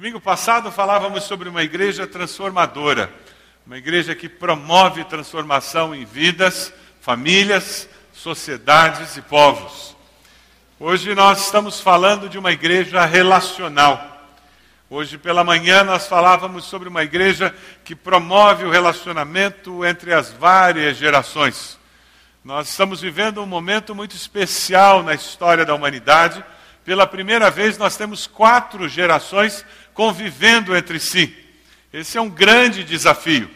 Domingo passado falávamos sobre uma igreja transformadora, uma igreja que promove transformação em vidas, famílias, sociedades e povos. Hoje nós estamos falando de uma igreja relacional. Hoje pela manhã nós falávamos sobre uma igreja que promove o relacionamento entre as várias gerações. Nós estamos vivendo um momento muito especial na história da humanidade. Pela primeira vez nós temos quatro gerações convivendo entre si. Esse é um grande desafio.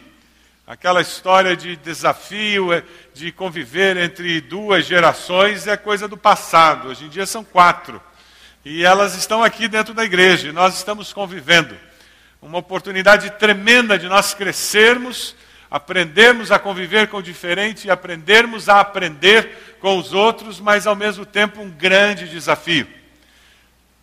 Aquela história de desafio é, de conviver entre duas gerações é coisa do passado. Hoje em dia são quatro. E elas estão aqui dentro da igreja, e nós estamos convivendo. Uma oportunidade tremenda de nós crescermos, aprendermos a conviver com o diferente e aprendermos a aprender com os outros, mas ao mesmo tempo um grande desafio.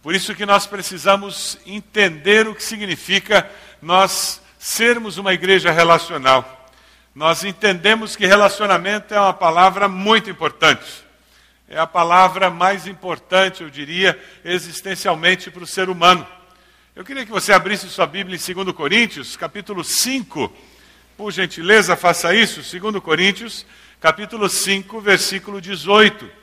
Por isso que nós precisamos entender o que significa nós sermos uma igreja relacional. Nós entendemos que relacionamento é uma palavra muito importante é a palavra mais importante, eu diria, existencialmente para o ser humano. Eu queria que você abrisse sua Bíblia em 2 Coríntios, capítulo 5. Por gentileza, faça isso. 2 Coríntios, capítulo 5, versículo 18.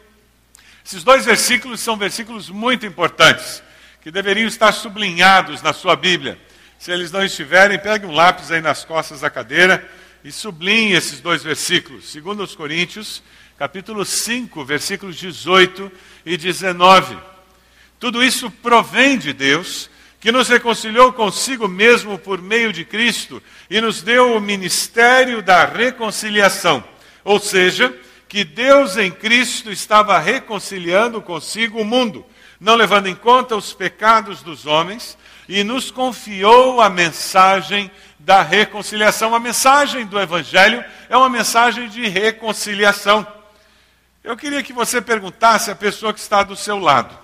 Esses dois versículos são versículos muito importantes, que deveriam estar sublinhados na sua Bíblia. Se eles não estiverem, pegue um lápis aí nas costas da cadeira e sublinhe esses dois versículos. 2 Coríntios, capítulo 5, versículos 18 e 19. Tudo isso provém de Deus, que nos reconciliou consigo mesmo por meio de Cristo e nos deu o ministério da reconciliação. Ou seja, que Deus em Cristo estava reconciliando consigo o mundo, não levando em conta os pecados dos homens, e nos confiou a mensagem da reconciliação. A mensagem do Evangelho é uma mensagem de reconciliação. Eu queria que você perguntasse à pessoa que está do seu lado: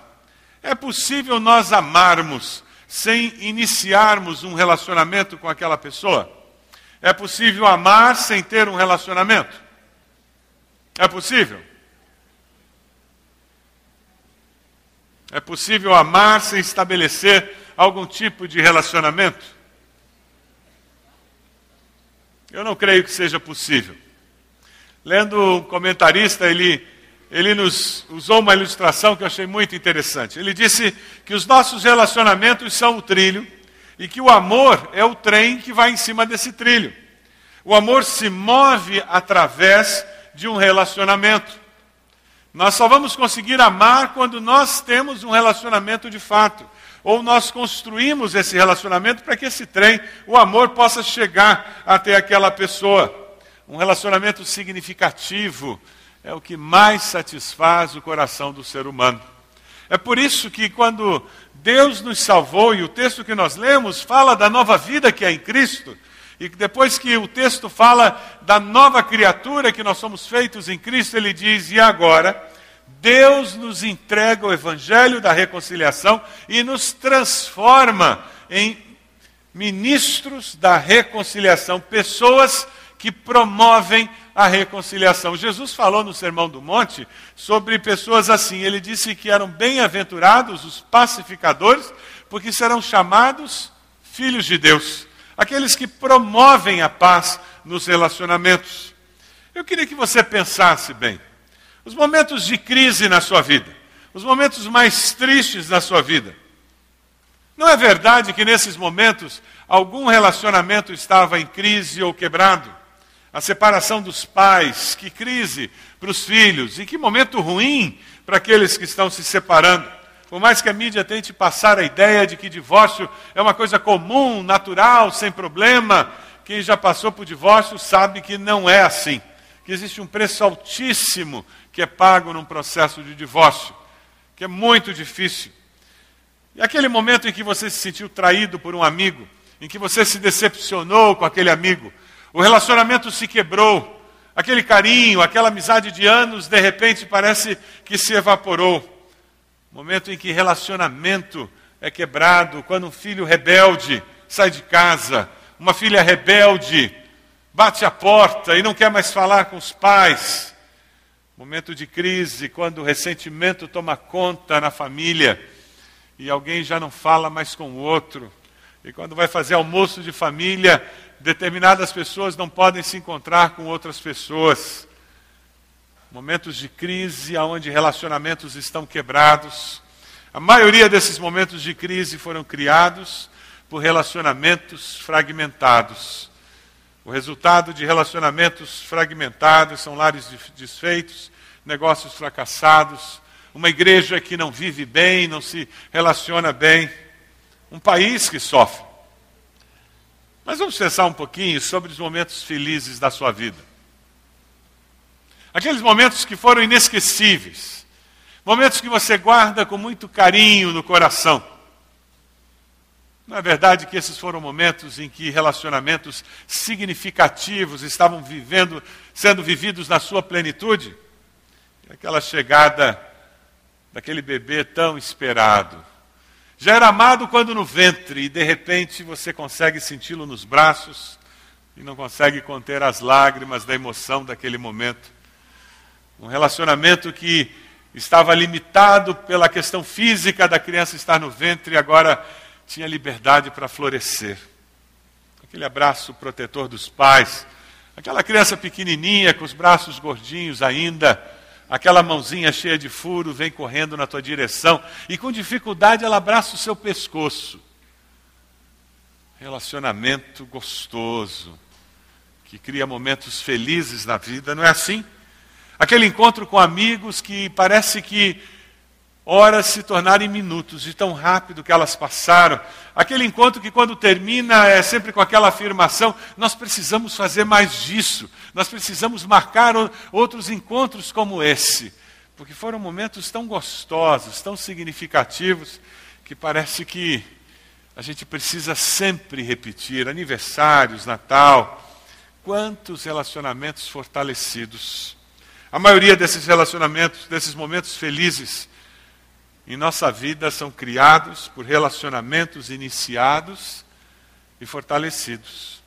é possível nós amarmos sem iniciarmos um relacionamento com aquela pessoa? É possível amar sem ter um relacionamento? É possível? É possível amar sem estabelecer algum tipo de relacionamento? Eu não creio que seja possível. Lendo um comentarista, ele, ele nos usou uma ilustração que eu achei muito interessante. Ele disse que os nossos relacionamentos são o trilho e que o amor é o trem que vai em cima desse trilho. O amor se move através de um relacionamento. Nós só vamos conseguir amar quando nós temos um relacionamento de fato. Ou nós construímos esse relacionamento para que esse trem, o amor, possa chegar até aquela pessoa. Um relacionamento significativo é o que mais satisfaz o coração do ser humano. É por isso que quando Deus nos salvou, e o texto que nós lemos fala da nova vida que é em Cristo, e depois que o texto fala da nova criatura que nós somos feitos em Cristo, ele diz: e agora? Deus nos entrega o evangelho da reconciliação e nos transforma em ministros da reconciliação, pessoas que promovem a reconciliação. Jesus falou no Sermão do Monte sobre pessoas assim. Ele disse que eram bem-aventurados os pacificadores, porque serão chamados filhos de Deus. Aqueles que promovem a paz nos relacionamentos. Eu queria que você pensasse bem. Os momentos de crise na sua vida, os momentos mais tristes na sua vida. Não é verdade que nesses momentos algum relacionamento estava em crise ou quebrado? a separação dos pais, que crise para os filhos e que momento ruim para aqueles que estão se separando. Por mais que a mídia tente passar a ideia de que divórcio é uma coisa comum, natural, sem problema, quem já passou por divórcio sabe que não é assim. Que existe um preço altíssimo que é pago num processo de divórcio, que é muito difícil. E aquele momento em que você se sentiu traído por um amigo, em que você se decepcionou com aquele amigo, o relacionamento se quebrou, aquele carinho, aquela amizade de anos, de repente parece que se evaporou. Momento em que relacionamento é quebrado, quando um filho rebelde sai de casa, uma filha rebelde bate a porta e não quer mais falar com os pais. Momento de crise, quando o ressentimento toma conta na família e alguém já não fala mais com o outro. E quando vai fazer almoço de família, determinadas pessoas não podem se encontrar com outras pessoas. Momentos de crise onde relacionamentos estão quebrados. A maioria desses momentos de crise foram criados por relacionamentos fragmentados. O resultado de relacionamentos fragmentados são lares desfeitos, negócios fracassados, uma igreja que não vive bem, não se relaciona bem, um país que sofre. Mas vamos pensar um pouquinho sobre os momentos felizes da sua vida. Aqueles momentos que foram inesquecíveis, momentos que você guarda com muito carinho no coração. Não é verdade que esses foram momentos em que relacionamentos significativos estavam vivendo, sendo vividos na sua plenitude? Aquela chegada daquele bebê tão esperado. Já era amado quando no ventre e de repente você consegue senti-lo nos braços e não consegue conter as lágrimas da emoção daquele momento. Um relacionamento que estava limitado pela questão física da criança estar no ventre e agora tinha liberdade para florescer. Aquele abraço protetor dos pais, aquela criança pequenininha com os braços gordinhos ainda, aquela mãozinha cheia de furo vem correndo na tua direção e com dificuldade ela abraça o seu pescoço. Relacionamento gostoso, que cria momentos felizes na vida, não é assim? Aquele encontro com amigos que parece que horas se tornarem minutos, de tão rápido que elas passaram. Aquele encontro que, quando termina, é sempre com aquela afirmação: nós precisamos fazer mais disso, nós precisamos marcar outros encontros como esse, porque foram momentos tão gostosos, tão significativos, que parece que a gente precisa sempre repetir aniversários, Natal. Quantos relacionamentos fortalecidos. A maioria desses relacionamentos, desses momentos felizes, em nossa vida são criados por relacionamentos iniciados e fortalecidos.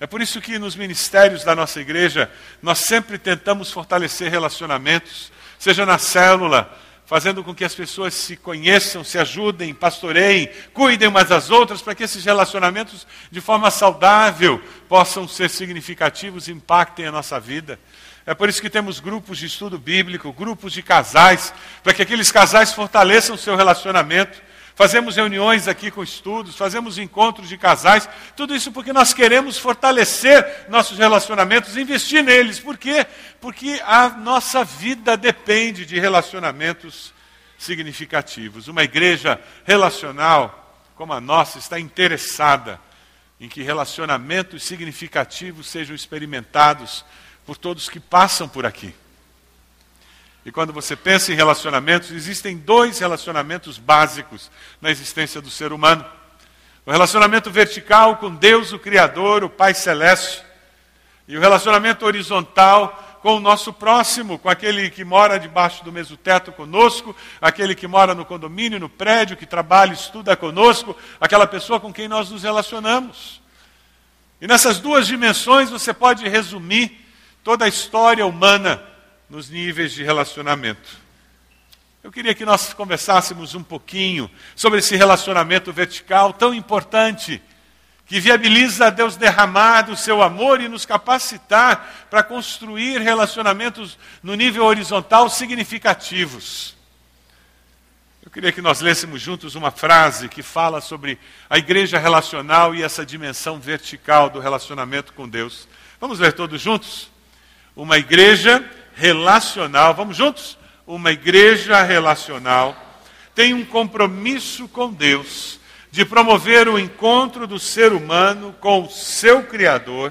É por isso que nos ministérios da nossa igreja nós sempre tentamos fortalecer relacionamentos, seja na célula, fazendo com que as pessoas se conheçam, se ajudem, pastoreiem, cuidem umas das outras, para que esses relacionamentos, de forma saudável, possam ser significativos e impactem a nossa vida. É por isso que temos grupos de estudo bíblico, grupos de casais, para que aqueles casais fortaleçam o seu relacionamento. Fazemos reuniões aqui com estudos, fazemos encontros de casais, tudo isso porque nós queremos fortalecer nossos relacionamentos, investir neles. Por quê? Porque a nossa vida depende de relacionamentos significativos. Uma igreja relacional como a nossa está interessada em que relacionamentos significativos sejam experimentados por todos que passam por aqui. E quando você pensa em relacionamentos, existem dois relacionamentos básicos na existência do ser humano: o relacionamento vertical com Deus, o Criador, o Pai Celeste, e o relacionamento horizontal com o nosso próximo, com aquele que mora debaixo do mesmo teto conosco, aquele que mora no condomínio, no prédio, que trabalha, estuda conosco, aquela pessoa com quem nós nos relacionamos. E nessas duas dimensões você pode resumir toda a história humana nos níveis de relacionamento. Eu queria que nós conversássemos um pouquinho sobre esse relacionamento vertical tão importante, que viabiliza Deus derramar do seu amor e nos capacitar para construir relacionamentos no nível horizontal significativos. Eu queria que nós lêssemos juntos uma frase que fala sobre a igreja relacional e essa dimensão vertical do relacionamento com Deus. Vamos ler todos juntos? Uma igreja relacional, vamos juntos? Uma igreja relacional tem um compromisso com Deus de promover o encontro do ser humano com o seu Criador,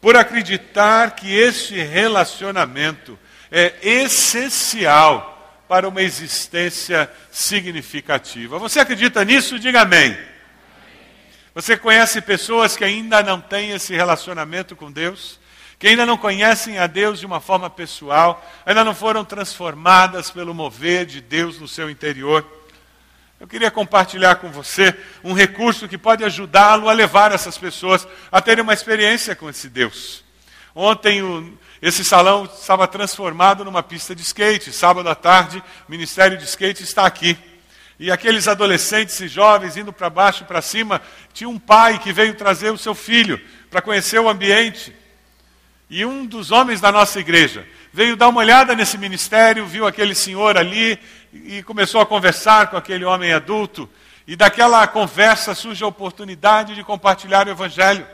por acreditar que este relacionamento é essencial para uma existência significativa. Você acredita nisso? Diga amém. Você conhece pessoas que ainda não têm esse relacionamento com Deus? Que ainda não conhecem a Deus de uma forma pessoal, ainda não foram transformadas pelo mover de Deus no seu interior. Eu queria compartilhar com você um recurso que pode ajudá-lo a levar essas pessoas a terem uma experiência com esse Deus. Ontem o, esse salão estava transformado numa pista de skate. Sábado à tarde, o Ministério de Skate está aqui. E aqueles adolescentes e jovens indo para baixo e para cima, tinha um pai que veio trazer o seu filho para conhecer o ambiente. E um dos homens da nossa igreja veio dar uma olhada nesse ministério, viu aquele senhor ali e começou a conversar com aquele homem adulto. E daquela conversa surge a oportunidade de compartilhar o evangelho.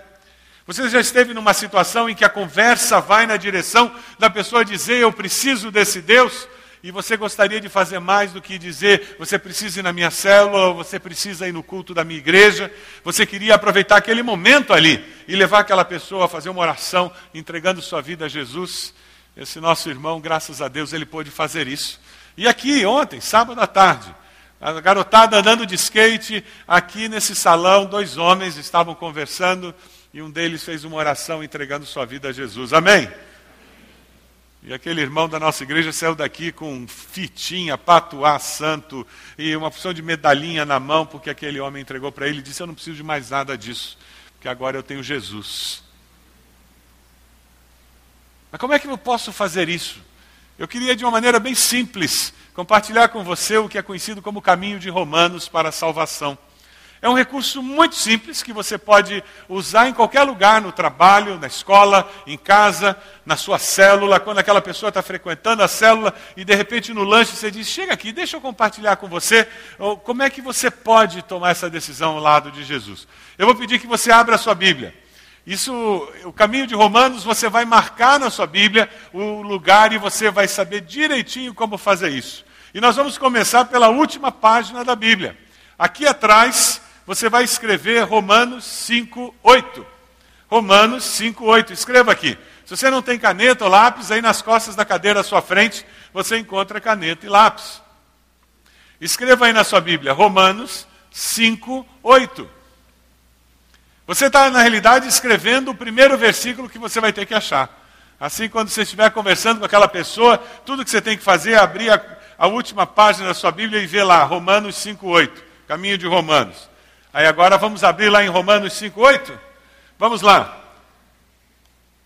Você já esteve numa situação em que a conversa vai na direção da pessoa dizer eu preciso desse Deus? E você gostaria de fazer mais do que dizer, você precisa ir na minha célula, você precisa ir no culto da minha igreja, você queria aproveitar aquele momento ali e levar aquela pessoa a fazer uma oração, entregando sua vida a Jesus. Esse nosso irmão, graças a Deus, ele pôde fazer isso. E aqui, ontem, sábado à tarde, a garotada andando de skate, aqui nesse salão, dois homens estavam conversando e um deles fez uma oração entregando sua vida a Jesus. Amém? E aquele irmão da nossa igreja saiu daqui com fitinha, patuá santo e uma opção de medalhinha na mão, porque aquele homem entregou para ele e disse: Eu não preciso de mais nada disso, porque agora eu tenho Jesus. Mas como é que eu posso fazer isso? Eu queria, de uma maneira bem simples, compartilhar com você o que é conhecido como o caminho de Romanos para a salvação. É um recurso muito simples que você pode usar em qualquer lugar, no trabalho, na escola, em casa, na sua célula, quando aquela pessoa está frequentando a célula e de repente no lanche você diz: Chega aqui, deixa eu compartilhar com você. Como é que você pode tomar essa decisão ao lado de Jesus? Eu vou pedir que você abra a sua Bíblia. Isso, o caminho de Romanos, você vai marcar na sua Bíblia o lugar e você vai saber direitinho como fazer isso. E nós vamos começar pela última página da Bíblia. Aqui atrás você vai escrever Romanos 5, 8. Romanos 5, 8. Escreva aqui. Se você não tem caneta ou lápis, aí nas costas da cadeira à sua frente, você encontra caneta e lápis. Escreva aí na sua Bíblia, Romanos 5, 8. Você está, na realidade, escrevendo o primeiro versículo que você vai ter que achar. Assim, quando você estiver conversando com aquela pessoa, tudo que você tem que fazer é abrir a, a última página da sua Bíblia e ver lá, Romanos 5, 8. Caminho de Romanos. Aí agora vamos abrir lá em Romanos 5,8? Vamos lá.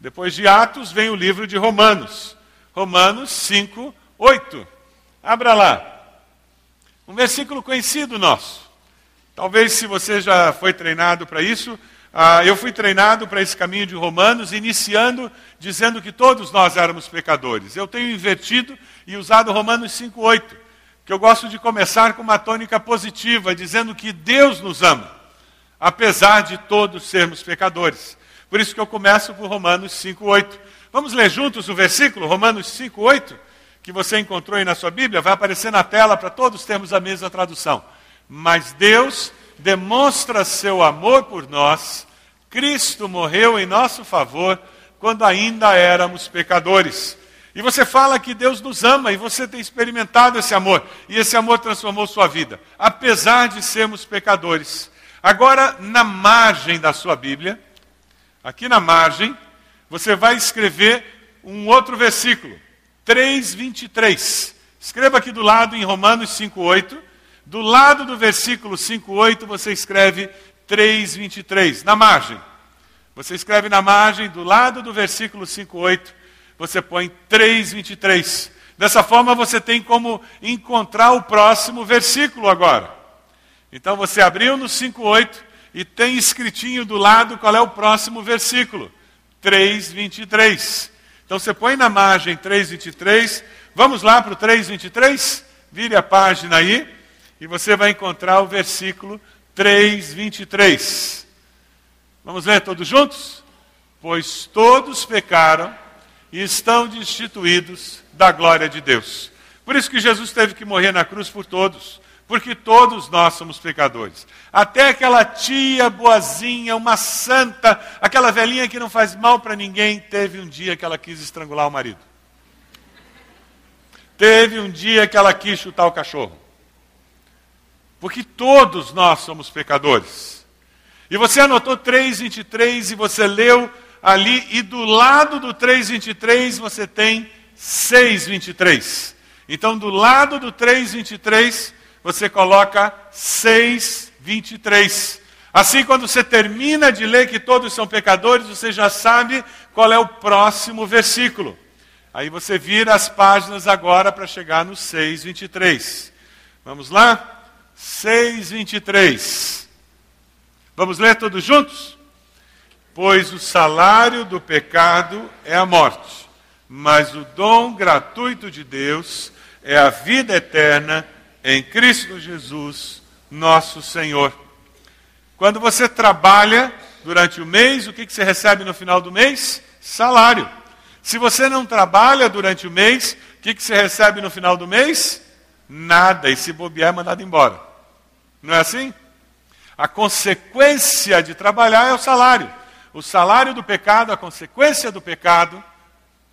Depois de Atos vem o livro de Romanos. Romanos 5, 8. Abra lá. Um versículo conhecido nosso. Talvez se você já foi treinado para isso, ah, eu fui treinado para esse caminho de Romanos, iniciando dizendo que todos nós éramos pecadores. Eu tenho invertido e usado Romanos 5, 8 que eu gosto de começar com uma tônica positiva, dizendo que Deus nos ama, apesar de todos sermos pecadores. Por isso que eu começo por Romanos 5:8. Vamos ler juntos o versículo, Romanos 5:8, que você encontrou aí na sua Bíblia, vai aparecer na tela para todos termos a mesma tradução. Mas Deus demonstra seu amor por nós, Cristo morreu em nosso favor quando ainda éramos pecadores. E você fala que Deus nos ama e você tem experimentado esse amor. E esse amor transformou sua vida, apesar de sermos pecadores. Agora, na margem da sua Bíblia, aqui na margem, você vai escrever um outro versículo, 3:23. Escreva aqui do lado em Romanos 5:8. Do lado do versículo 5:8 você escreve 3:23 na margem. Você escreve na margem do lado do versículo 5:8 você põe 3,23. Dessa forma você tem como encontrar o próximo versículo agora. Então você abriu no 5,8 e tem escritinho do lado qual é o próximo versículo. 3,23. Então você põe na margem 3,23. Vamos lá para o 3,23? Vire a página aí e você vai encontrar o versículo 3,23. Vamos ler todos juntos? Pois todos pecaram e estão destituídos da glória de Deus. Por isso que Jesus teve que morrer na cruz por todos, porque todos nós somos pecadores. Até aquela tia boazinha, uma santa, aquela velhinha que não faz mal para ninguém, teve um dia que ela quis estrangular o marido. Teve um dia que ela quis chutar o cachorro. Porque todos nós somos pecadores. E você anotou 3,23 e você leu ali, e do lado do 3,23 você tem 6,23. Então, do lado do 3,23, você coloca 6,23. Assim, quando você termina de ler que todos são pecadores, você já sabe qual é o próximo versículo. Aí você vira as páginas agora para chegar no 6,23. Vamos lá? 6, 23. Vamos ler todos juntos? Pois o salário do pecado é a morte, mas o dom gratuito de Deus é a vida eterna em Cristo Jesus, nosso Senhor. Quando você trabalha durante o mês, o que, você recebe no final do mês? Salário. Se você não trabalha durante o mês, o que você recebe no final do mês? Nada. E se bobear, é mandado embora. Não é assim? A consequência de trabalhar é o salário. O salário do pecado, a consequência do pecado,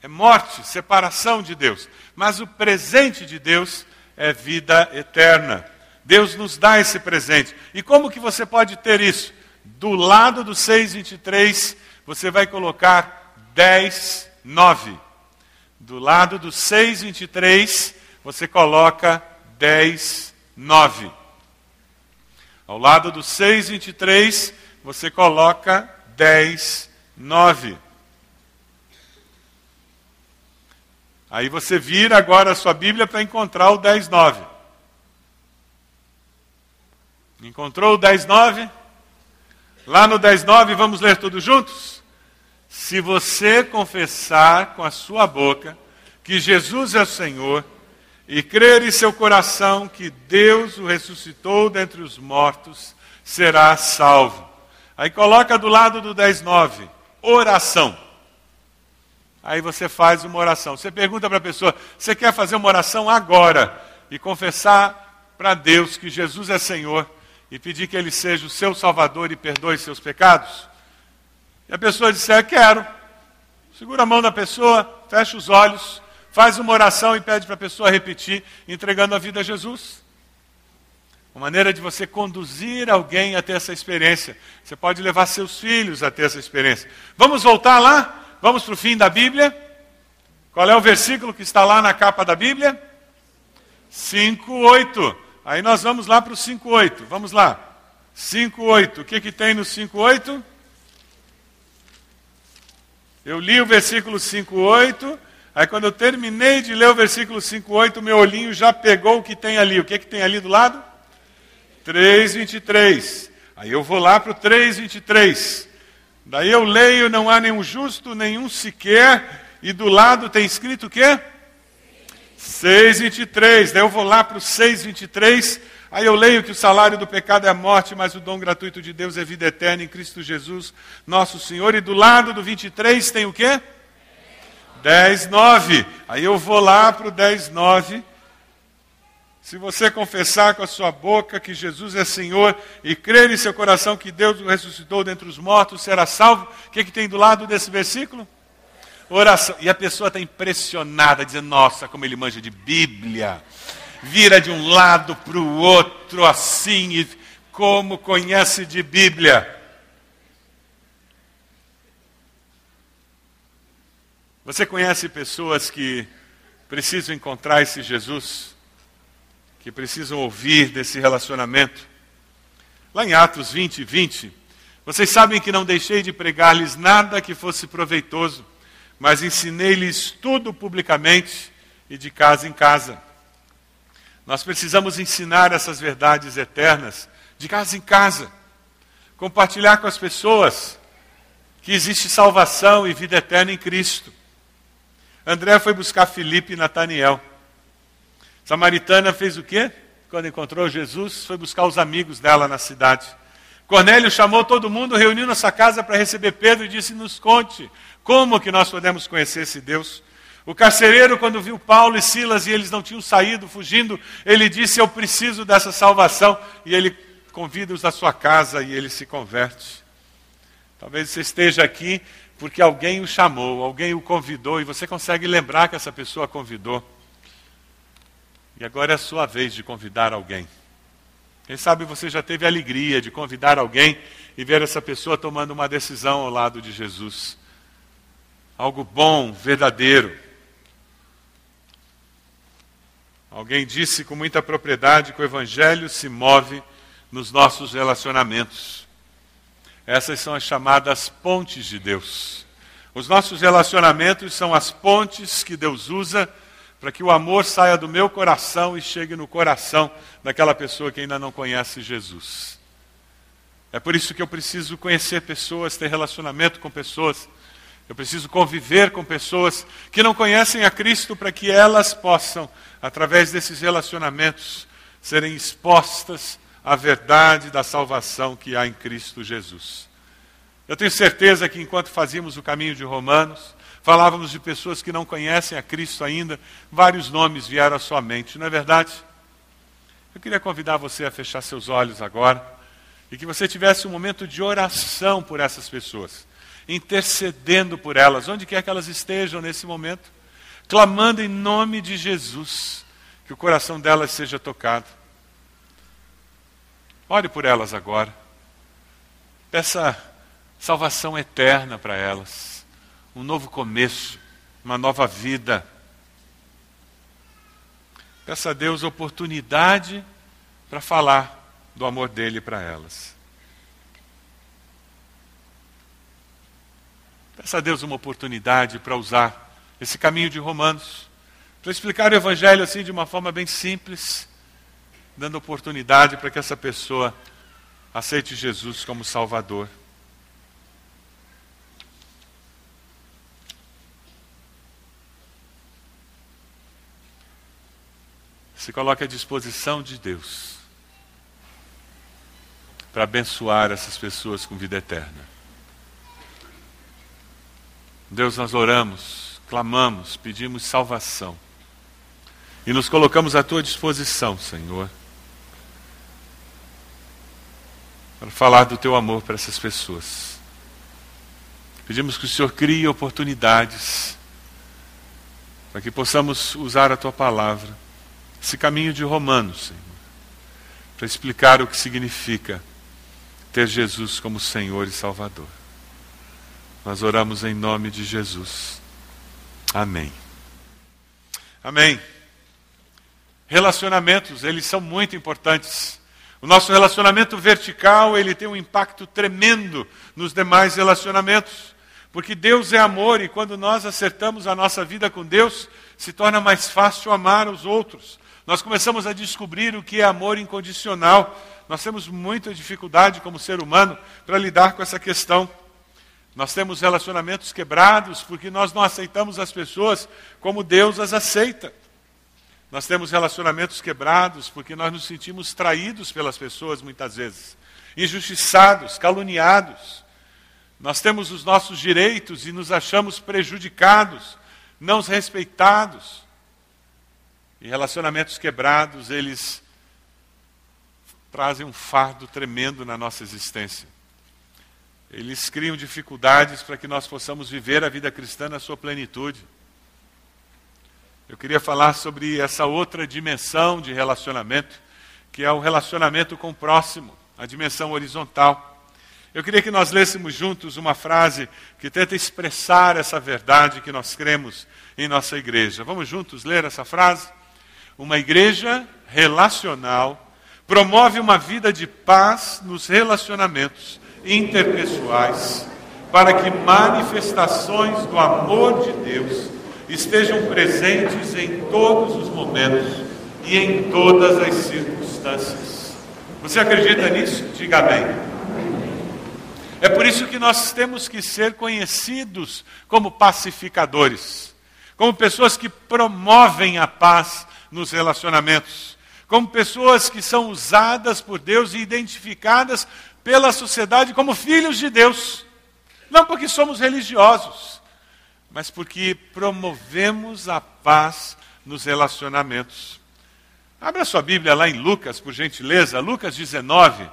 é morte, separação de Deus. Mas o presente de Deus é vida eterna. Deus nos dá esse presente. E como que você pode ter isso? Do lado do 6,23, você vai colocar 10, 9. Do lado do 6,23, você coloca 10, 9. Ao lado do 6,23, você coloca 10, 9. Aí você vira agora a sua Bíblia para encontrar o 10, 9. Encontrou o 10, 9? Lá no 10, 9, vamos ler todos juntos? Se você confessar com a sua boca que Jesus é o Senhor e crer em seu coração que Deus o ressuscitou dentre os mortos, será salvo. Aí coloca do lado do 10:9, oração. Aí você faz uma oração. Você pergunta para a pessoa: "Você quer fazer uma oração agora e confessar para Deus que Jesus é Senhor e pedir que ele seja o seu salvador e perdoe seus pecados?" E a pessoa disser, quero. Segura a mão da pessoa, fecha os olhos, faz uma oração e pede para a pessoa repetir, entregando a vida a Jesus. Uma maneira de você conduzir alguém a ter essa experiência. Você pode levar seus filhos a ter essa experiência. Vamos voltar lá? Vamos para o fim da Bíblia? Qual é o versículo que está lá na capa da Bíblia? 5,8. Aí nós vamos lá para o 5,8. Vamos lá. 5,8. O que, que tem no 5,8? Eu li o versículo 5:8, aí quando eu terminei de ler o versículo 5:8, meu olhinho já pegou o que tem ali. O que, que tem ali do lado? 3:23. Aí eu vou lá para o 3:23. Daí eu leio, não há nenhum justo, nenhum sequer, e do lado tem escrito o quê? 6:23. Daí eu vou lá para o 6:23. Aí eu leio que o salário do pecado é a morte, mas o dom gratuito de Deus é vida eterna em Cristo Jesus, nosso Senhor. E do lado do 23 tem o quê? 10, 9. Aí eu vou lá para o 10, 9. Se você confessar com a sua boca que Jesus é Senhor e crer em seu coração que Deus o ressuscitou dentre os mortos, será salvo. O que, que tem do lado desse versículo? Oração. E a pessoa está impressionada, dizendo: Nossa, como ele manja de Bíblia vira de um lado para o outro assim, e como conhece de Bíblia. Você conhece pessoas que precisam encontrar esse Jesus, que precisam ouvir desse relacionamento? Lá em Atos 20, 20, vocês sabem que não deixei de pregar-lhes nada que fosse proveitoso, mas ensinei-lhes tudo publicamente e de casa em casa. Nós precisamos ensinar essas verdades eternas de casa em casa, compartilhar com as pessoas que existe salvação e vida eterna em Cristo. André foi buscar Felipe e Nataniel. Samaritana fez o quê? Quando encontrou Jesus, foi buscar os amigos dela na cidade. Cornélio chamou todo mundo, reuniu nessa casa para receber Pedro e disse: Nos conte como que nós podemos conhecer esse Deus o carcereiro, quando viu Paulo e Silas e eles não tinham saído, fugindo, ele disse: Eu preciso dessa salvação. E ele convida-os à sua casa e ele se converte. Talvez você esteja aqui porque alguém o chamou, alguém o convidou e você consegue lembrar que essa pessoa convidou. E agora é a sua vez de convidar alguém. Quem sabe você já teve a alegria de convidar alguém e ver essa pessoa tomando uma decisão ao lado de Jesus. Algo bom, verdadeiro. Alguém disse com muita propriedade que o Evangelho se move nos nossos relacionamentos. Essas são as chamadas pontes de Deus. Os nossos relacionamentos são as pontes que Deus usa para que o amor saia do meu coração e chegue no coração daquela pessoa que ainda não conhece Jesus. É por isso que eu preciso conhecer pessoas, ter relacionamento com pessoas. Eu preciso conviver com pessoas que não conhecem a Cristo para que elas possam, através desses relacionamentos, serem expostas à verdade da salvação que há em Cristo Jesus. Eu tenho certeza que enquanto fazíamos o caminho de Romanos, falávamos de pessoas que não conhecem a Cristo ainda, vários nomes vieram à sua mente, não é verdade? Eu queria convidar você a fechar seus olhos agora e que você tivesse um momento de oração por essas pessoas, intercedendo por elas, onde quer que elas estejam nesse momento, clamando em nome de Jesus, que o coração delas seja tocado. Ore por elas agora. Peça salvação eterna para elas um novo começo, uma nova vida. Peça a Deus oportunidade para falar do amor dele para elas. Peça a Deus uma oportunidade para usar esse caminho de Romanos, para explicar o Evangelho assim de uma forma bem simples, dando oportunidade para que essa pessoa aceite Jesus como Salvador. Se coloque à disposição de Deus para abençoar essas pessoas com vida eterna. Deus, nós oramos, clamamos, pedimos salvação e nos colocamos à tua disposição, Senhor, para falar do teu amor para essas pessoas. Pedimos que o Senhor crie oportunidades para que possamos usar a tua palavra esse caminho de Romanos, Senhor, para explicar o que significa ter Jesus como Senhor e Salvador. Nós oramos em nome de Jesus. Amém. Amém. Relacionamentos, eles são muito importantes. O nosso relacionamento vertical, ele tem um impacto tremendo nos demais relacionamentos. Porque Deus é amor e quando nós acertamos a nossa vida com Deus, se torna mais fácil amar os outros. Nós começamos a descobrir o que é amor incondicional. Nós temos muita dificuldade como ser humano para lidar com essa questão. Nós temos relacionamentos quebrados porque nós não aceitamos as pessoas como Deus as aceita. Nós temos relacionamentos quebrados porque nós nos sentimos traídos pelas pessoas muitas vezes, injustiçados, caluniados. Nós temos os nossos direitos e nos achamos prejudicados, não respeitados. E relacionamentos quebrados, eles trazem um fardo tremendo na nossa existência. Eles criam dificuldades para que nós possamos viver a vida cristã na sua plenitude. Eu queria falar sobre essa outra dimensão de relacionamento, que é o relacionamento com o próximo, a dimensão horizontal. Eu queria que nós lêssemos juntos uma frase que tenta expressar essa verdade que nós cremos em nossa igreja. Vamos juntos ler essa frase? Uma igreja relacional promove uma vida de paz nos relacionamentos interpessoais, para que manifestações do amor de Deus estejam presentes em todos os momentos e em todas as circunstâncias. Você acredita nisso? Diga amém. É por isso que nós temos que ser conhecidos como pacificadores, como pessoas que promovem a paz nos relacionamentos, como pessoas que são usadas por Deus e identificadas pela sociedade como filhos de Deus. Não porque somos religiosos, mas porque promovemos a paz nos relacionamentos. Abra sua Bíblia lá em Lucas, por gentileza, Lucas 19,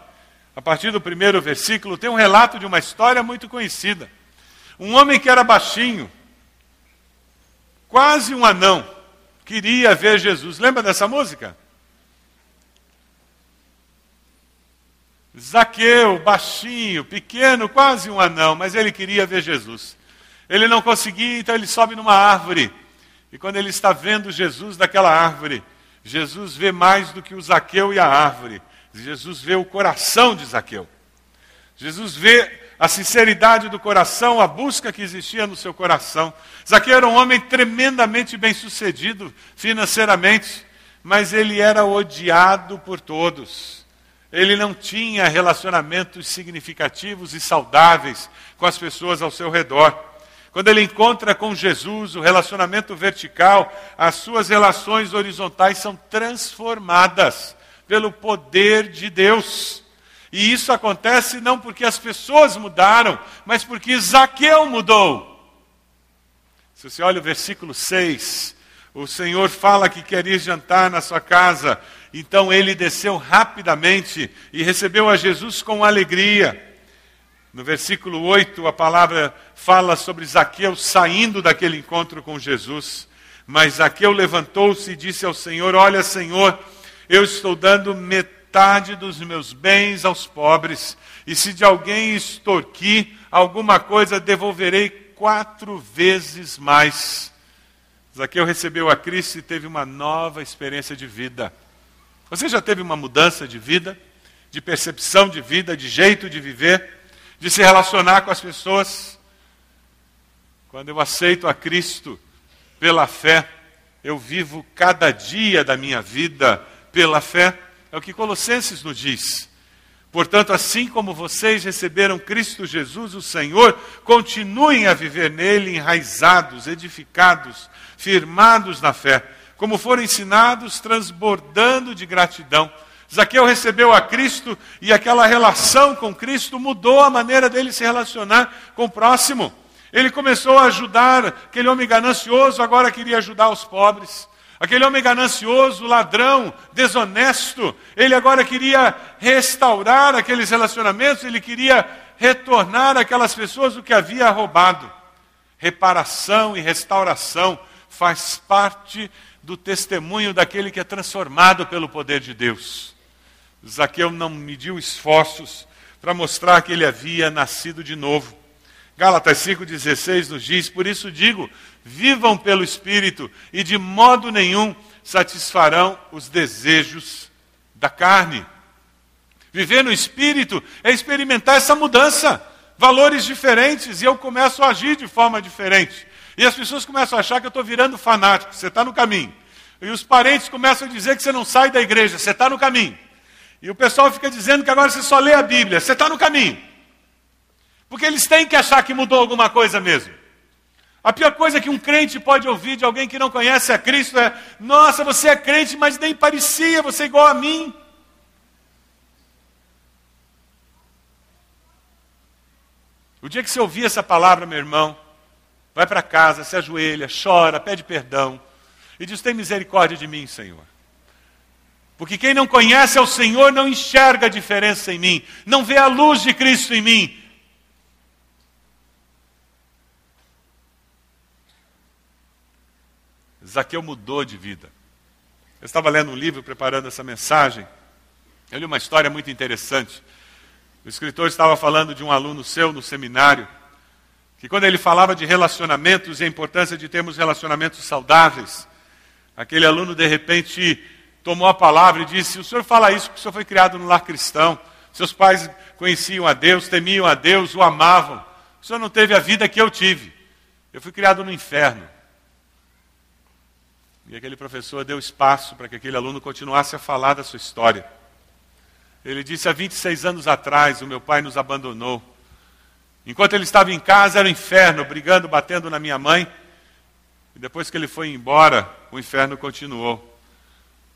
a partir do primeiro versículo, tem um relato de uma história muito conhecida. Um homem que era baixinho, quase um anão, queria ver Jesus. Lembra dessa música? Zaqueu, baixinho, pequeno, quase um anão, mas ele queria ver Jesus. Ele não conseguia, então ele sobe numa árvore. E quando ele está vendo Jesus daquela árvore, Jesus vê mais do que o Zaqueu e a árvore. Jesus vê o coração de Zaqueu. Jesus vê a sinceridade do coração, a busca que existia no seu coração. Zaqueu era um homem tremendamente bem-sucedido financeiramente, mas ele era odiado por todos. Ele não tinha relacionamentos significativos e saudáveis com as pessoas ao seu redor. Quando ele encontra com Jesus, o relacionamento vertical, as suas relações horizontais são transformadas pelo poder de Deus. E isso acontece não porque as pessoas mudaram, mas porque Zaqueu mudou. Se você olha o versículo 6, o Senhor fala que quer ir jantar na sua casa, então ele desceu rapidamente e recebeu a Jesus com alegria. No versículo 8, a palavra fala sobre Zaqueu saindo daquele encontro com Jesus. Mas Zaqueu levantou-se e disse ao Senhor: Olha, Senhor, eu estou dando metade metade dos meus bens aos pobres, e se de alguém extorquir alguma coisa, devolverei quatro vezes mais. Zaqueu recebeu a Cristo e teve uma nova experiência de vida. Você já teve uma mudança de vida, de percepção de vida, de jeito de viver, de se relacionar com as pessoas? Quando eu aceito a Cristo pela fé, eu vivo cada dia da minha vida pela fé. É o que Colossenses nos diz. Portanto, assim como vocês receberam Cristo Jesus, o Senhor, continuem a viver nele enraizados, edificados, firmados na fé, como foram ensinados, transbordando de gratidão. Zaqueu recebeu a Cristo e aquela relação com Cristo mudou a maneira dele se relacionar com o próximo. Ele começou a ajudar aquele homem ganancioso, agora queria ajudar os pobres. Aquele homem ganancioso, ladrão, desonesto, ele agora queria restaurar aqueles relacionamentos, ele queria retornar àquelas pessoas o que havia roubado. Reparação e restauração faz parte do testemunho daquele que é transformado pelo poder de Deus. Zaqueu não mediu esforços para mostrar que ele havia nascido de novo. Gálatas 5,16 nos diz: Por isso digo, vivam pelo Espírito e de modo nenhum satisfarão os desejos da carne. Viver no Espírito é experimentar essa mudança, valores diferentes, e eu começo a agir de forma diferente. E as pessoas começam a achar que eu estou virando fanático, você está no caminho. E os parentes começam a dizer que você não sai da igreja, você está no caminho. E o pessoal fica dizendo que agora você só lê a Bíblia, você está no caminho. Porque eles têm que achar que mudou alguma coisa mesmo. A pior coisa que um crente pode ouvir de alguém que não conhece a Cristo é: Nossa, você é crente, mas nem parecia, você é igual a mim. O dia que você ouvir essa palavra, meu irmão, vai para casa, se ajoelha, chora, pede perdão e diz: Tem misericórdia de mim, Senhor. Porque quem não conhece ao Senhor não enxerga a diferença em mim, não vê a luz de Cristo em mim, Zaqueu mudou de vida. Eu estava lendo um livro preparando essa mensagem. Eu li uma história muito interessante. O escritor estava falando de um aluno seu no seminário, que quando ele falava de relacionamentos e a importância de termos relacionamentos saudáveis, aquele aluno de repente tomou a palavra e disse: O senhor fala isso porque o senhor foi criado no lar cristão, seus pais conheciam a Deus, temiam a Deus, o amavam. O senhor não teve a vida que eu tive. Eu fui criado no inferno. E aquele professor deu espaço para que aquele aluno continuasse a falar da sua história. Ele disse: há 26 anos atrás, o meu pai nos abandonou. Enquanto ele estava em casa, era o um inferno, brigando, batendo na minha mãe. E depois que ele foi embora, o inferno continuou.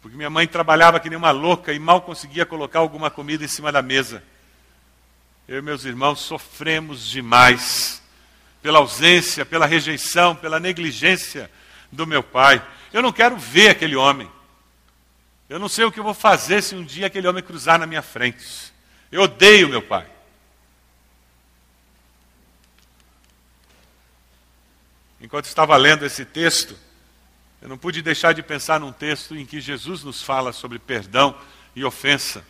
Porque minha mãe trabalhava que nem uma louca e mal conseguia colocar alguma comida em cima da mesa. Eu e meus irmãos sofremos demais pela ausência, pela rejeição, pela negligência do meu pai. Eu não quero ver aquele homem. Eu não sei o que eu vou fazer se um dia aquele homem cruzar na minha frente. Eu odeio meu pai. Enquanto estava lendo esse texto, eu não pude deixar de pensar num texto em que Jesus nos fala sobre perdão e ofensa.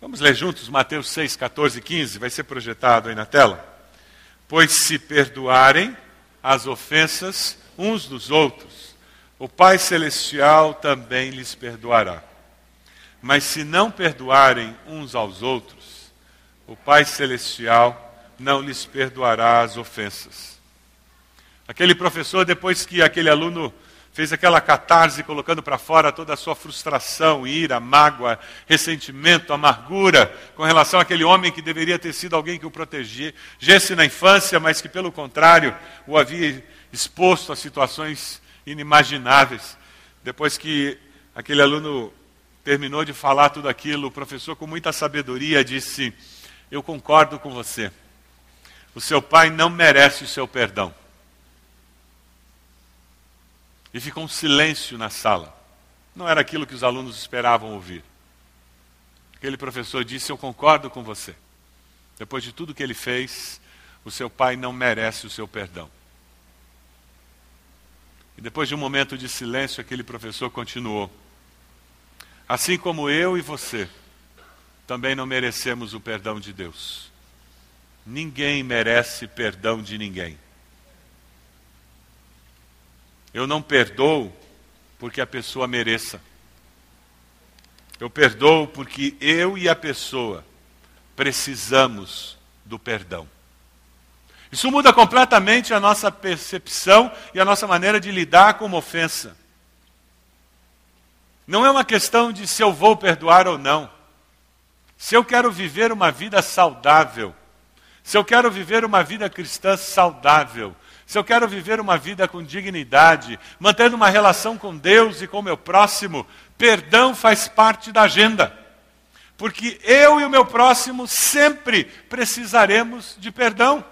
Vamos ler juntos Mateus 6, 14 e 15, vai ser projetado aí na tela. Pois se perdoarem as ofensas uns dos outros, o Pai Celestial também lhes perdoará. Mas se não perdoarem uns aos outros, o Pai Celestial não lhes perdoará as ofensas. Aquele professor, depois que aquele aluno fez aquela catarse colocando para fora toda a sua frustração, ira, mágoa, ressentimento, amargura com relação àquele homem que deveria ter sido alguém que o protegesse na infância, mas que pelo contrário o havia exposto a situações inimagináveis. Depois que aquele aluno terminou de falar tudo aquilo, o professor com muita sabedoria disse: "Eu concordo com você. O seu pai não merece o seu perdão." E ficou um silêncio na sala. Não era aquilo que os alunos esperavam ouvir. Aquele professor disse: Eu concordo com você. Depois de tudo que ele fez, o seu pai não merece o seu perdão. E depois de um momento de silêncio, aquele professor continuou: Assim como eu e você, também não merecemos o perdão de Deus. Ninguém merece perdão de ninguém. Eu não perdoo porque a pessoa mereça. Eu perdoo porque eu e a pessoa precisamos do perdão. Isso muda completamente a nossa percepção e a nossa maneira de lidar com uma ofensa. Não é uma questão de se eu vou perdoar ou não. Se eu quero viver uma vida saudável, se eu quero viver uma vida cristã saudável, se eu quero viver uma vida com dignidade, mantendo uma relação com Deus e com o meu próximo, perdão faz parte da agenda. Porque eu e o meu próximo sempre precisaremos de perdão.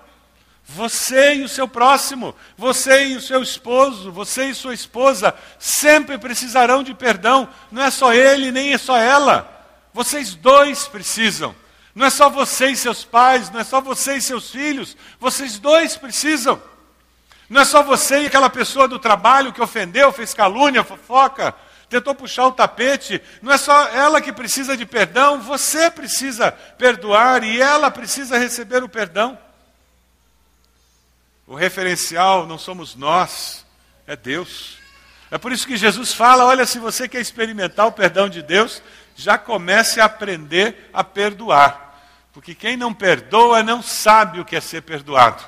Você e o seu próximo, você e o seu esposo, você e sua esposa sempre precisarão de perdão. Não é só ele, nem é só ela. Vocês dois precisam. Não é só você e seus pais, não é só você e seus filhos. Vocês dois precisam. Não é só você e aquela pessoa do trabalho que ofendeu, fez calúnia, fofoca, tentou puxar o tapete. Não é só ela que precisa de perdão, você precisa perdoar e ela precisa receber o perdão. O referencial não somos nós, é Deus. É por isso que Jesus fala: olha, se você quer experimentar o perdão de Deus, já comece a aprender a perdoar. Porque quem não perdoa não sabe o que é ser perdoado.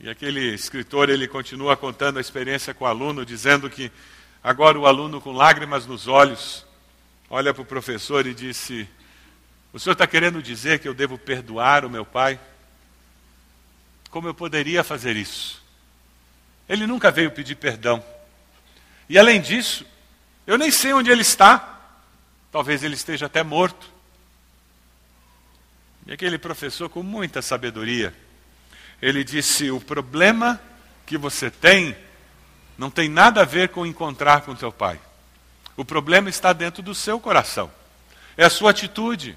E aquele escritor, ele continua contando a experiência com o aluno, dizendo que agora o aluno, com lágrimas nos olhos, olha para o professor e disse: O senhor está querendo dizer que eu devo perdoar o meu pai? Como eu poderia fazer isso? Ele nunca veio pedir perdão. E além disso, eu nem sei onde ele está. Talvez ele esteja até morto. E aquele professor, com muita sabedoria, ele disse: O problema que você tem não tem nada a ver com encontrar com teu pai. O problema está dentro do seu coração. É a sua atitude.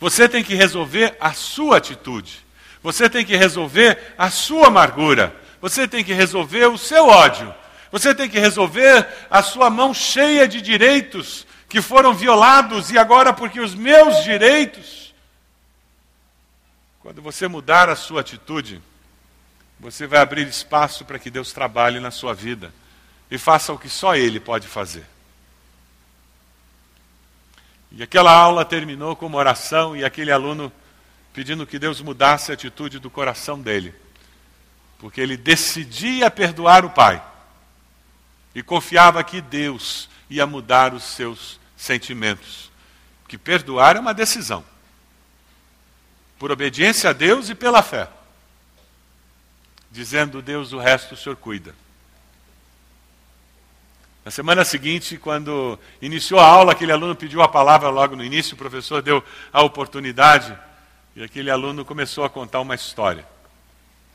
Você tem que resolver a sua atitude. Você tem que resolver a sua amargura. Você tem que resolver o seu ódio. Você tem que resolver a sua mão cheia de direitos que foram violados e agora porque os meus direitos quando você mudar a sua atitude, você vai abrir espaço para que Deus trabalhe na sua vida e faça o que só Ele pode fazer. E aquela aula terminou com uma oração e aquele aluno pedindo que Deus mudasse a atitude do coração dele, porque ele decidia perdoar o pai e confiava que Deus ia mudar os seus sentimentos. Que perdoar é uma decisão por obediência a Deus e pela fé, dizendo: Deus, o resto o Senhor cuida. Na semana seguinte, quando iniciou a aula, aquele aluno pediu a palavra logo no início, o professor deu a oportunidade e aquele aluno começou a contar uma história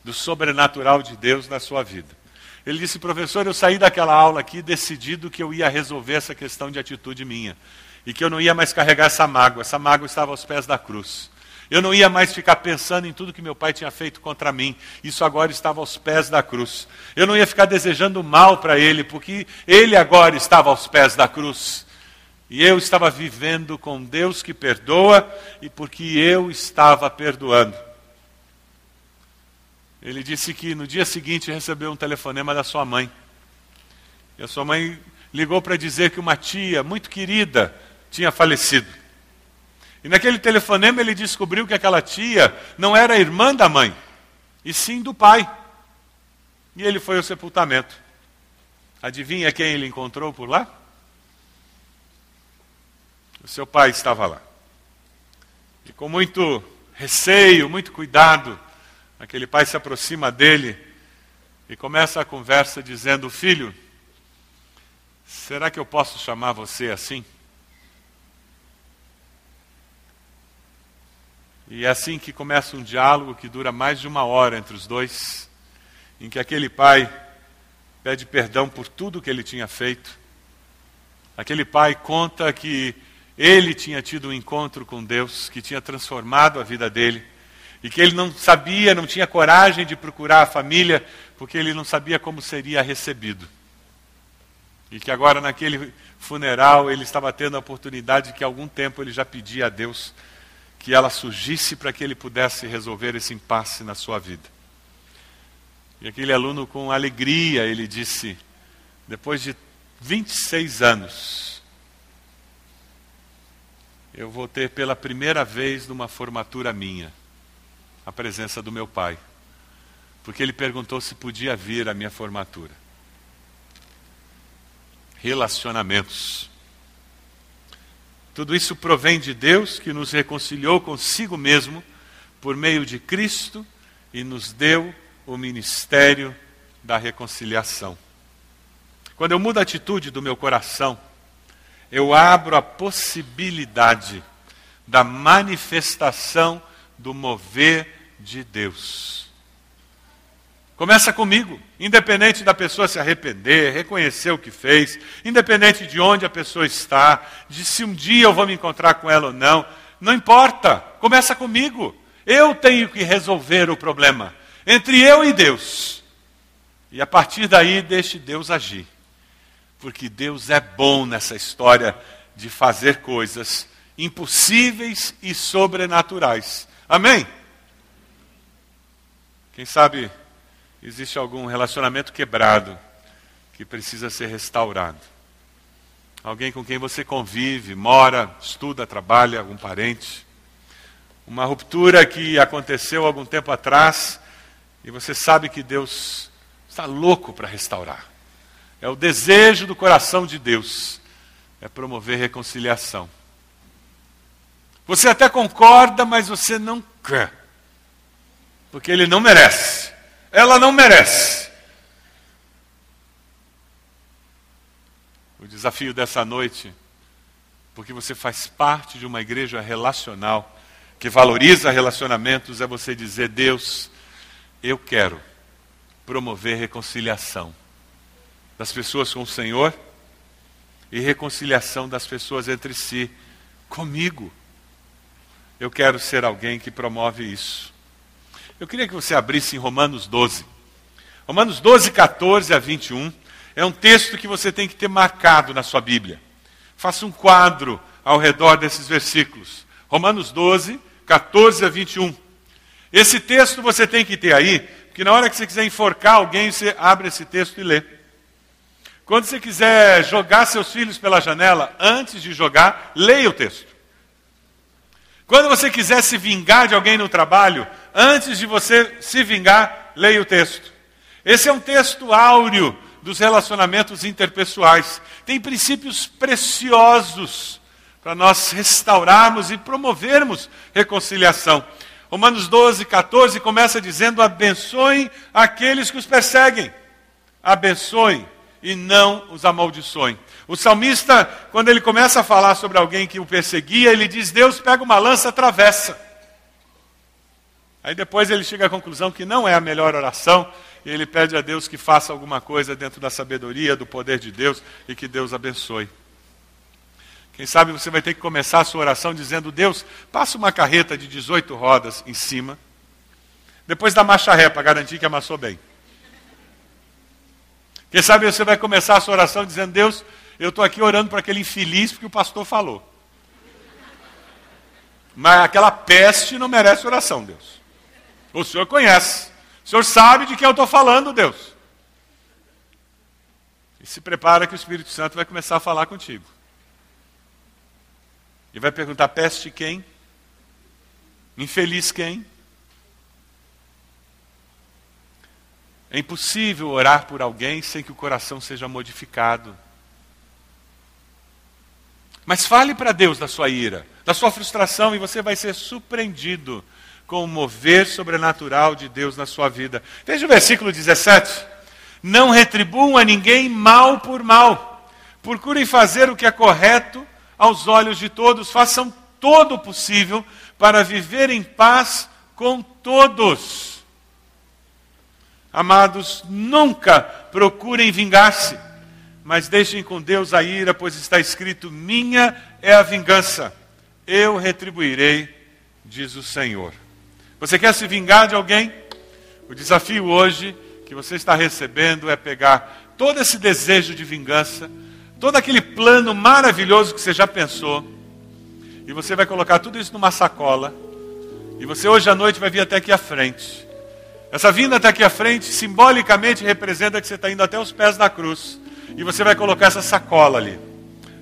do sobrenatural de Deus na sua vida. Ele disse, professor, eu saí daquela aula aqui decidido que eu ia resolver essa questão de atitude minha e que eu não ia mais carregar essa mágoa. Essa mágoa estava aos pés da cruz. Eu não ia mais ficar pensando em tudo que meu pai tinha feito contra mim. Isso agora estava aos pés da cruz. Eu não ia ficar desejando mal para ele, porque ele agora estava aos pés da cruz. E eu estava vivendo com Deus que perdoa e porque eu estava perdoando. Ele disse que no dia seguinte recebeu um telefonema da sua mãe. E a sua mãe ligou para dizer que uma tia muito querida tinha falecido. E naquele telefonema ele descobriu que aquela tia não era irmã da mãe, e sim do pai. E ele foi ao sepultamento. Adivinha quem ele encontrou por lá? O seu pai estava lá. E com muito receio, muito cuidado, aquele pai se aproxima dele e começa a conversa dizendo: Filho, será que eu posso chamar você assim? E é assim que começa um diálogo que dura mais de uma hora entre os dois, em que aquele pai pede perdão por tudo que ele tinha feito. Aquele pai conta que ele tinha tido um encontro com Deus que tinha transformado a vida dele e que ele não sabia, não tinha coragem de procurar a família porque ele não sabia como seria recebido. E que agora, naquele funeral, ele estava tendo a oportunidade que há algum tempo ele já pedia a Deus que ela surgisse para que ele pudesse resolver esse impasse na sua vida. E aquele aluno, com alegria, ele disse: depois de 26 anos, eu vou ter pela primeira vez numa formatura minha a presença do meu pai. Porque ele perguntou se podia vir à minha formatura. Relacionamentos. Tudo isso provém de Deus que nos reconciliou consigo mesmo por meio de Cristo e nos deu o ministério da reconciliação. Quando eu mudo a atitude do meu coração, eu abro a possibilidade da manifestação do mover de Deus. Começa comigo, independente da pessoa se arrepender, reconhecer o que fez, independente de onde a pessoa está, de se um dia eu vou me encontrar com ela ou não, não importa, começa comigo. Eu tenho que resolver o problema entre eu e Deus. E a partir daí, deixe Deus agir. Porque Deus é bom nessa história de fazer coisas impossíveis e sobrenaturais. Amém? Quem sabe existe algum relacionamento quebrado que precisa ser restaurado. Alguém com quem você convive, mora, estuda, trabalha, algum parente. Uma ruptura que aconteceu algum tempo atrás e você sabe que Deus está louco para restaurar. É o desejo do coração de Deus, é promover reconciliação. Você até concorda, mas você não quer. Porque ele não merece. Ela não merece. O desafio dessa noite, porque você faz parte de uma igreja relacional, que valoriza relacionamentos, é você dizer: Deus, eu quero promover reconciliação das pessoas com o Senhor e reconciliação das pessoas entre si comigo. Eu quero ser alguém que promove isso. Eu queria que você abrisse em Romanos 12. Romanos 12, 14 a 21 é um texto que você tem que ter marcado na sua Bíblia. Faça um quadro ao redor desses versículos. Romanos 12, 14 a 21. Esse texto você tem que ter aí, porque na hora que você quiser enforcar alguém, você abre esse texto e lê. Quando você quiser jogar seus filhos pela janela, antes de jogar, leia o texto. Quando você quiser se vingar de alguém no trabalho, antes de você se vingar, leia o texto. Esse é um texto áureo dos relacionamentos interpessoais. Tem princípios preciosos para nós restaurarmos e promovermos reconciliação. Romanos 12, 14 começa dizendo: abençoem aqueles que os perseguem. Abençoem e não os amaldiçoem. O salmista, quando ele começa a falar sobre alguém que o perseguia, ele diz: Deus pega uma lança, atravessa. Aí depois ele chega à conclusão que não é a melhor oração, e ele pede a Deus que faça alguma coisa dentro da sabedoria, do poder de Deus, e que Deus abençoe. Quem sabe você vai ter que começar a sua oração dizendo: Deus, passa uma carreta de 18 rodas em cima, depois dá marcha ré para garantir que amassou bem. Quem sabe você vai começar a sua oração dizendo: Deus, eu estou aqui orando para aquele infeliz porque o pastor falou. Mas aquela peste não merece oração, Deus. O senhor conhece. O senhor sabe de quem eu estou falando, Deus. E se prepara que o Espírito Santo vai começar a falar contigo. E vai perguntar: peste quem? Infeliz quem? É impossível orar por alguém sem que o coração seja modificado. Mas fale para Deus da sua ira, da sua frustração, e você vai ser surpreendido com o mover sobrenatural de Deus na sua vida. Veja o versículo 17. Não retribuam a ninguém mal por mal. Procurem fazer o que é correto aos olhos de todos. Façam todo o possível para viver em paz com todos. Amados, nunca procurem vingar-se, mas deixem com Deus a ira, pois está escrito: Minha é a vingança, eu retribuirei, diz o Senhor. Você quer se vingar de alguém? O desafio hoje que você está recebendo é pegar todo esse desejo de vingança, todo aquele plano maravilhoso que você já pensou, e você vai colocar tudo isso numa sacola, e você hoje à noite vai vir até aqui à frente. Essa vinda até aqui à frente simbolicamente representa que você está indo até os pés da cruz. E você vai colocar essa sacola ali,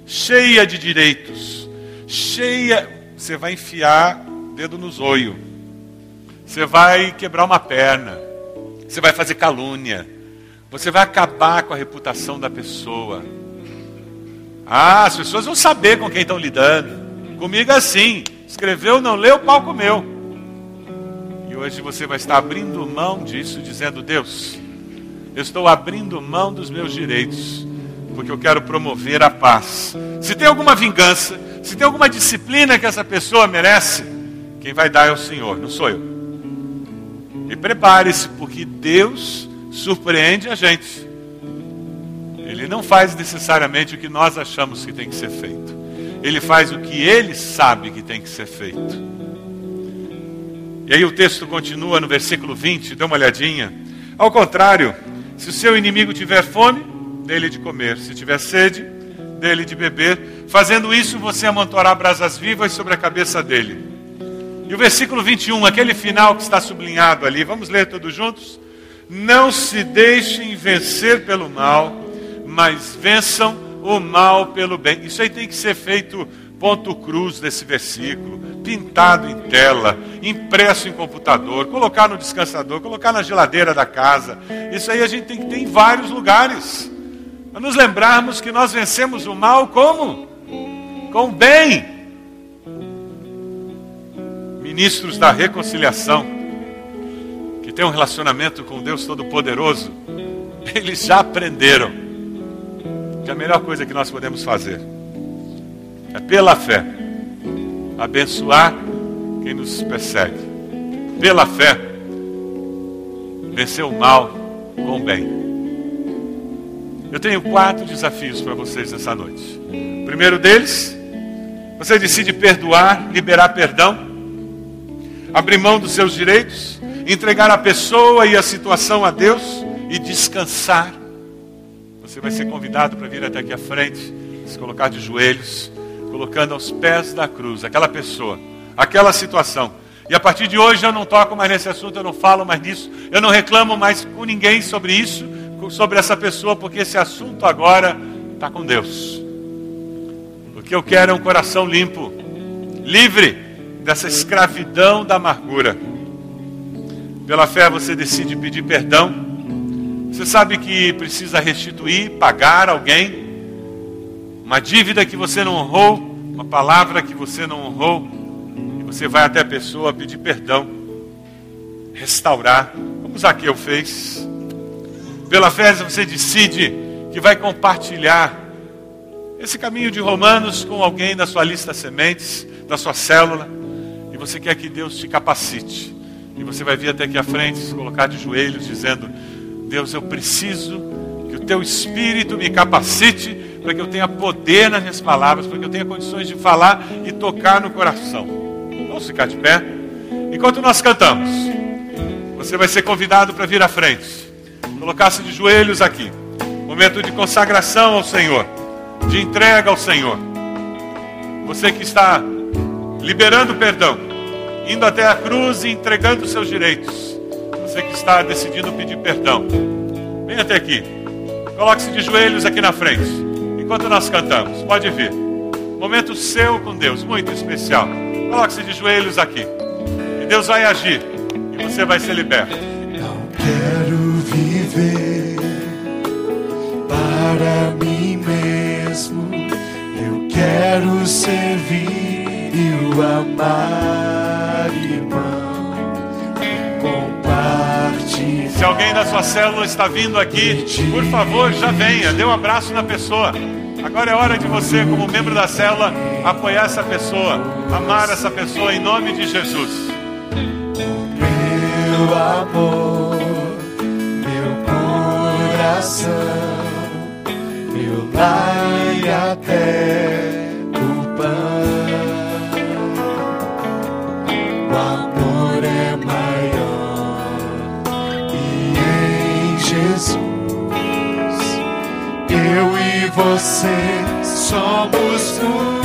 cheia de direitos, cheia. Você vai enfiar dedo no zoio. Você vai quebrar uma perna. Você vai fazer calúnia. Você vai acabar com a reputação da pessoa. Ah, as pessoas vão saber com quem estão lidando. Comigo é assim. Escreveu, não leu, o pau comeu hoje você vai estar abrindo mão disso, dizendo: Deus, eu estou abrindo mão dos meus direitos, porque eu quero promover a paz. Se tem alguma vingança, se tem alguma disciplina que essa pessoa merece, quem vai dar é o Senhor, não sou eu. E prepare-se, porque Deus surpreende a gente. Ele não faz necessariamente o que nós achamos que tem que ser feito. Ele faz o que ele sabe que tem que ser feito. E aí o texto continua no versículo 20, dê uma olhadinha. Ao contrário, se o seu inimigo tiver fome, dele de comer. Se tiver sede, dele de beber. Fazendo isso, você amontoará brasas vivas sobre a cabeça dele. E o versículo 21, aquele final que está sublinhado ali, vamos ler todos juntos? Não se deixem vencer pelo mal, mas vençam o mal pelo bem. Isso aí tem que ser feito ponto cruz desse versículo, pintado em tela, impresso em computador, colocar no descansador, colocar na geladeira da casa. Isso aí a gente tem que ter em vários lugares. Para nos lembrarmos que nós vencemos o mal como? Com o bem. Ministros da reconciliação, que têm um relacionamento com Deus Todo-Poderoso, eles já aprenderam que a melhor coisa que nós podemos fazer é pela fé abençoar quem nos persegue. Pela fé vencer o mal com o bem. Eu tenho quatro desafios para vocês nessa noite. O primeiro deles, você decide perdoar, liberar perdão, abrir mão dos seus direitos, entregar a pessoa e a situação a Deus e descansar. Você vai ser convidado para vir até aqui à frente, se colocar de joelhos colocando aos pés da cruz aquela pessoa, aquela situação. E a partir de hoje eu não toco mais nesse assunto, eu não falo mais nisso, eu não reclamo mais com ninguém sobre isso, sobre essa pessoa, porque esse assunto agora está com Deus. O que eu quero é um coração limpo, livre dessa escravidão da amargura. Pela fé você decide pedir perdão. Você sabe que precisa restituir, pagar alguém uma dívida que você não honrou, uma palavra que você não honrou, e você vai até a pessoa pedir perdão, restaurar, como Zaqueu fez. Pela fé você decide que vai compartilhar esse caminho de Romanos com alguém da sua lista sementes, da sua célula, e você quer que Deus te capacite. E você vai vir até aqui à frente, se colocar de joelhos, dizendo: Deus, eu preciso que o teu espírito me capacite para que eu tenha poder nas minhas palavras, para que eu tenha condições de falar e tocar no coração. Vamos ficar de pé? Enquanto nós cantamos, você vai ser convidado para vir à frente, colocar-se de joelhos aqui. Momento de consagração ao Senhor, de entrega ao Senhor. Você que está liberando perdão, indo até a cruz e entregando seus direitos. Você que está decidindo pedir perdão, venha até aqui. Coloque-se de joelhos aqui na frente enquanto nós cantamos. Pode vir. Momento seu com Deus, muito especial. Coloque-se de joelhos aqui. E Deus vai agir. E você vai ser liberto. Não quero viver para mim mesmo. Eu quero servir amar, irmão. Compartilhar. Se alguém da sua célula está vindo aqui, por favor, já venha, dê um abraço na pessoa. Agora é hora de você, como membro da célula, apoiar essa pessoa, amar essa pessoa em nome de Jesus. Meu amor, meu coração, meu lar e até o você somos um.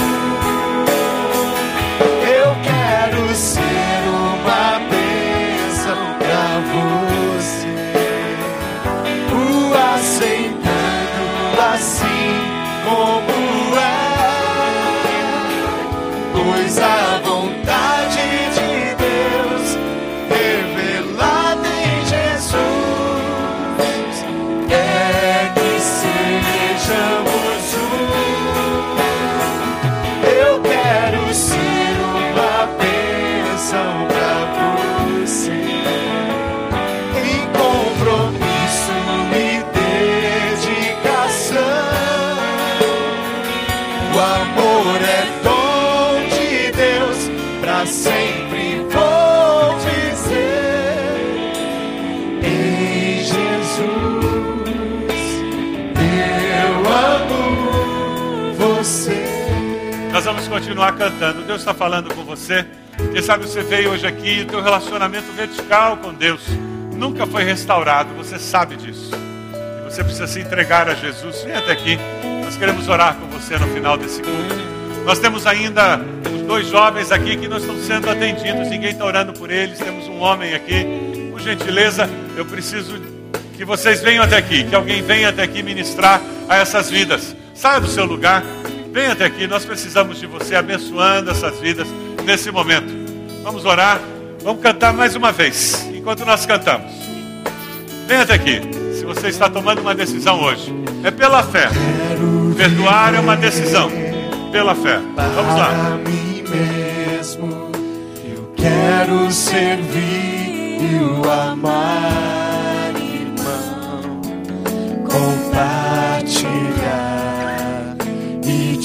Continuar cantando. Deus está falando com você. Quem sabe você veio hoje aqui e o teu relacionamento vertical com Deus nunca foi restaurado. Você sabe disso. E você precisa se entregar a Jesus. Vem até aqui. Nós queremos orar com você no final desse culto. Nós temos ainda os dois jovens aqui que não estão sendo atendidos. Ninguém está orando por eles. Temos um homem aqui. Por gentileza, eu preciso que vocês venham até aqui. Que alguém venha até aqui ministrar a essas vidas. Saia do seu lugar. Venha até aqui, nós precisamos de você abençoando essas vidas nesse momento. Vamos orar, vamos cantar mais uma vez, enquanto nós cantamos. Venha até aqui, se você está tomando uma decisão hoje, é pela fé. Perdoar é uma decisão, pela fé. Vamos lá. Eu quero servir e o amar, irmão,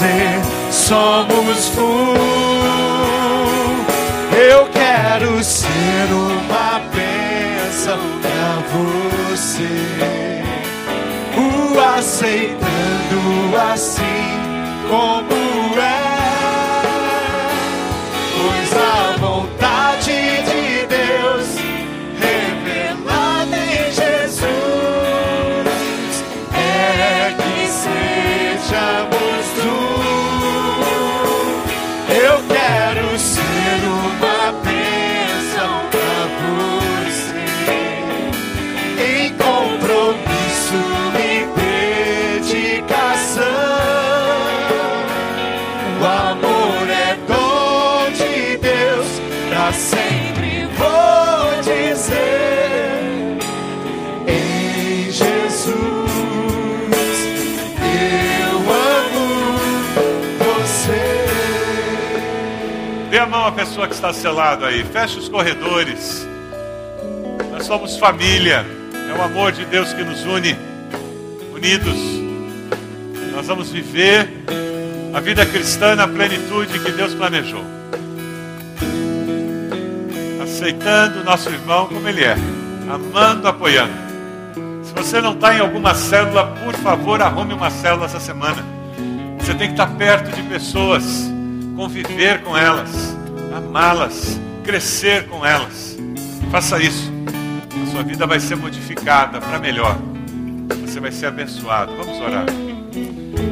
você somos um. Eu quero ser uma bênção pra você, o aceitando assim como pessoa que está selado aí. Feche os corredores. Nós somos família. É o amor de Deus que nos une. Unidos. Nós vamos viver a vida cristã na plenitude que Deus planejou. Aceitando o nosso irmão como ele é. Amando, apoiando. Se você não está em alguma célula, por favor, arrume uma célula essa semana. Você tem que estar perto de pessoas, conviver com elas, amá-las, crescer com elas. Faça isso. A sua vida vai ser modificada para melhor. Você vai ser abençoado. Vamos orar.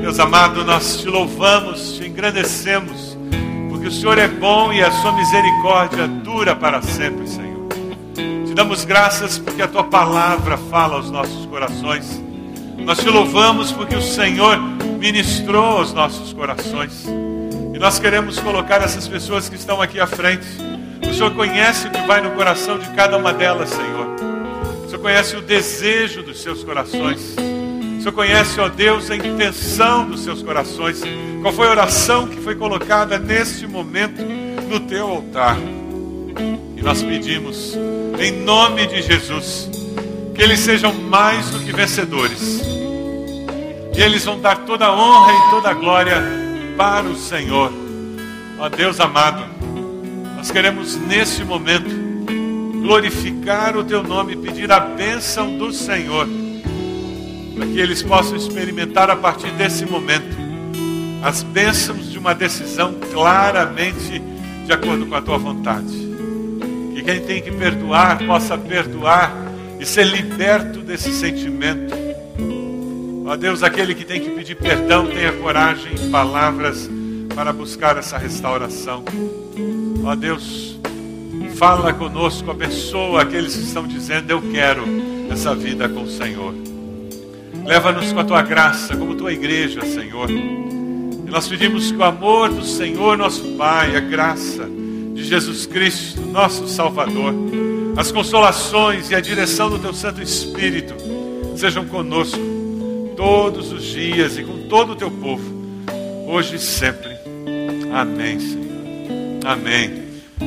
Deus amado, nós te louvamos, te engrandecemos, porque o Senhor é bom e a sua misericórdia dura para sempre, Senhor damos graças porque a tua palavra fala aos nossos corações. Nós te louvamos porque o Senhor ministrou aos nossos corações. E nós queremos colocar essas pessoas que estão aqui à frente. O Senhor conhece o que vai no coração de cada uma delas, Senhor. O Senhor conhece o desejo dos seus corações. O Senhor conhece, ó Deus, a intenção dos seus corações. Qual foi a oração que foi colocada neste momento no teu altar? E nós pedimos, em nome de Jesus, que eles sejam mais do que vencedores. E eles vão dar toda a honra e toda a glória para o Senhor. Ó Deus amado, nós queremos nesse momento glorificar o teu nome, pedir a bênção do Senhor, para que eles possam experimentar a partir desse momento as bênçãos de uma decisão claramente de acordo com a tua vontade quem tem que perdoar possa perdoar e ser liberto desse sentimento. Ó Deus, aquele que tem que pedir perdão, tenha coragem e palavras para buscar essa restauração. Ó Deus, fala conosco, abençoa aqueles que estão dizendo: Eu quero essa vida com o Senhor. Leva-nos com a tua graça, como tua igreja, Senhor. E nós pedimos que o amor do Senhor, nosso Pai, a graça, de Jesus Cristo, nosso Salvador, as consolações e a direção do Teu Santo Espírito sejam conosco todos os dias e com todo o Teu povo, hoje e sempre. Amém, Senhor. Amém.